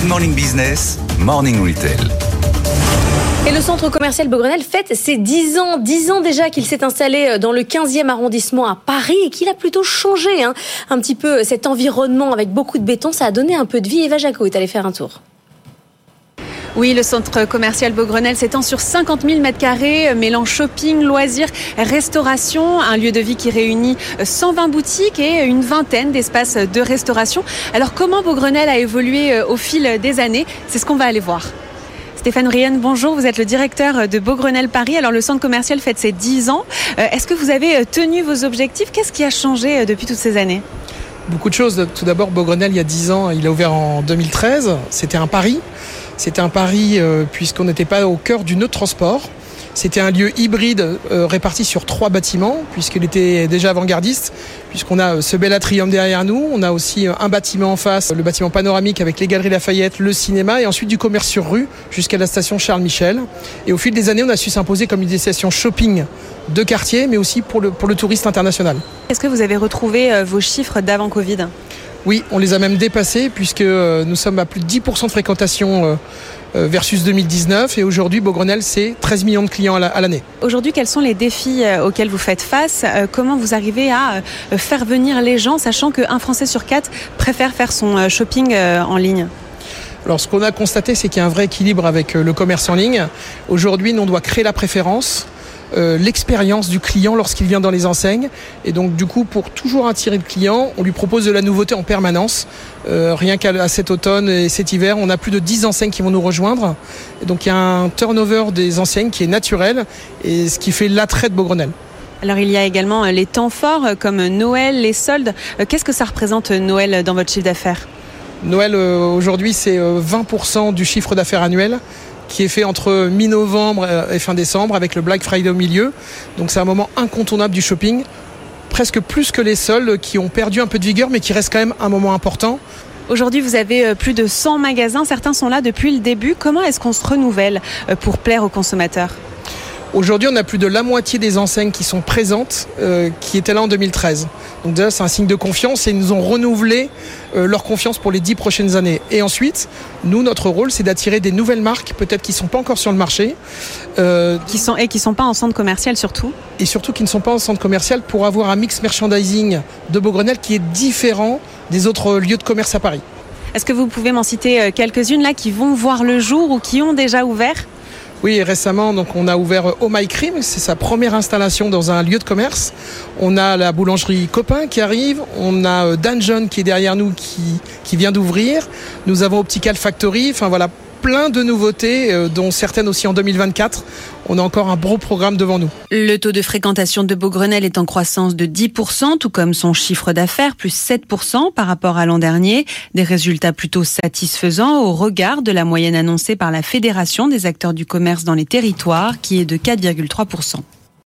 Good Morning Business, Morning Retail. Et le centre commercial Beaugrenelle fête ses 10 ans. 10 ans déjà qu'il s'est installé dans le 15e arrondissement à Paris et qu'il a plutôt changé hein. un petit peu cet environnement avec beaucoup de béton. Ça a donné un peu de vie. Eva Jaco est allée faire un tour. Oui, le centre commercial Beaugrenelle s'étend sur 50 000 mètres carrés, mêlant shopping, loisirs, restauration, un lieu de vie qui réunit 120 boutiques et une vingtaine d'espaces de restauration. Alors comment Beaugrenelle a évolué au fil des années? C'est ce qu'on va aller voir. Stéphane Rienne, bonjour, vous êtes le directeur de Beaugrenelle Paris. Alors le centre commercial fête ses 10 ans. Est-ce que vous avez tenu vos objectifs? Qu'est-ce qui a changé depuis toutes ces années? Beaucoup de choses. Tout d'abord, Beaugrenelle, il y a 10 ans, il a ouvert en 2013. C'était un pari. C'était un pari euh, puisqu'on n'était pas au cœur du nœud transport. C'était un lieu hybride euh, réparti sur trois bâtiments, puisqu'il était déjà avant-gardiste, puisqu'on a ce bel atrium derrière nous, on a aussi un bâtiment en face, le bâtiment panoramique avec les galeries Lafayette, le cinéma, et ensuite du commerce sur rue jusqu'à la station Charles Michel. Et au fil des années, on a su s'imposer comme une destination shopping de quartier, mais aussi pour le, pour le touriste international. Est-ce que vous avez retrouvé euh, vos chiffres d'avant Covid? Oui, on les a même dépassés puisque nous sommes à plus de 10% de fréquentation versus 2019 et aujourd'hui Beaugrenelle c'est 13 millions de clients à l'année. Aujourd'hui quels sont les défis auxquels vous faites face Comment vous arrivez à faire venir les gens sachant qu'un Français sur quatre préfère faire son shopping en ligne? Alors ce qu'on a constaté c'est qu'il y a un vrai équilibre avec le commerce en ligne. Aujourd'hui on doit créer la préférence. Euh, l'expérience du client lorsqu'il vient dans les enseignes. Et donc du coup, pour toujours attirer le client, on lui propose de la nouveauté en permanence. Euh, rien qu'à cet automne et cet hiver, on a plus de 10 enseignes qui vont nous rejoindre. Et donc il y a un turnover des enseignes qui est naturel et ce qui fait l'attrait de Beaugrenelle. Alors il y a également les temps forts comme Noël, les soldes. Qu'est-ce que ça représente Noël dans votre chiffre d'affaires? Noël aujourd'hui c'est 20% du chiffre d'affaires annuel qui est fait entre mi-novembre et fin décembre avec le Black Friday au milieu. Donc c'est un moment incontournable du shopping, presque plus que les soldes qui ont perdu un peu de vigueur mais qui reste quand même un moment important. Aujourd'hui, vous avez plus de 100 magasins, certains sont là depuis le début. Comment est-ce qu'on se renouvelle pour plaire aux consommateurs? Aujourd'hui, on a plus de la moitié des enseignes qui sont présentes euh, qui étaient là en 2013. Donc déjà, c'est un signe de confiance et ils nous ont renouvelé euh, leur confiance pour les dix prochaines années. Et ensuite, nous, notre rôle, c'est d'attirer des nouvelles marques, peut-être qui ne sont pas encore sur le marché. Euh, qui sont, et qui ne sont pas en centre commercial surtout. Et surtout qui ne sont pas en centre commercial pour avoir un mix merchandising de Beaugrenelle qui est différent des autres lieux de commerce à Paris. Est-ce que vous pouvez m'en citer quelques-unes là qui vont voir le jour ou qui ont déjà ouvert? Oui, récemment, donc on a ouvert Oh My Cream, c'est sa première installation dans un lieu de commerce. On a la boulangerie Copain qui arrive, on a Dungeon qui est derrière nous qui, qui vient d'ouvrir. Nous avons Optical Factory, enfin voilà, plein de nouveautés, dont certaines aussi en 2024. On a encore un gros programme devant nous. Le taux de fréquentation de Beaugrenelle est en croissance de 10%, tout comme son chiffre d'affaires, plus 7% par rapport à l'an dernier. Des résultats plutôt satisfaisants au regard de la moyenne annoncée par la Fédération des acteurs du commerce dans les territoires, qui est de 4,3%.